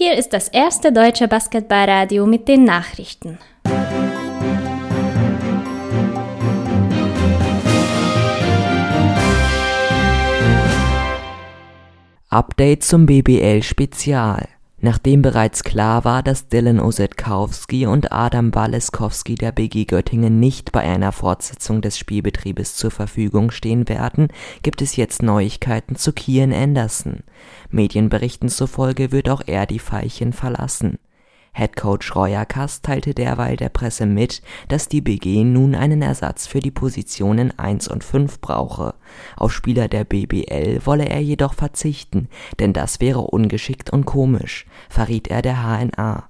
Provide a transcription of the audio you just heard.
Hier ist das erste deutsche Basketballradio mit den Nachrichten. Update zum BBL Spezial Nachdem bereits klar war, dass Dylan Osetkowski und Adam Waleskowski der BG Göttingen nicht bei einer Fortsetzung des Spielbetriebes zur Verfügung stehen werden, gibt es jetzt Neuigkeiten zu Kian Anderson. Medienberichten zufolge wird auch er die Veilchen verlassen Headcoach Royakas teilte derweil der Presse mit, dass die BG nun einen Ersatz für die Positionen 1 und 5 brauche. Auf Spieler der BBL wolle er jedoch verzichten, denn das wäre ungeschickt und komisch, verriet er der HNA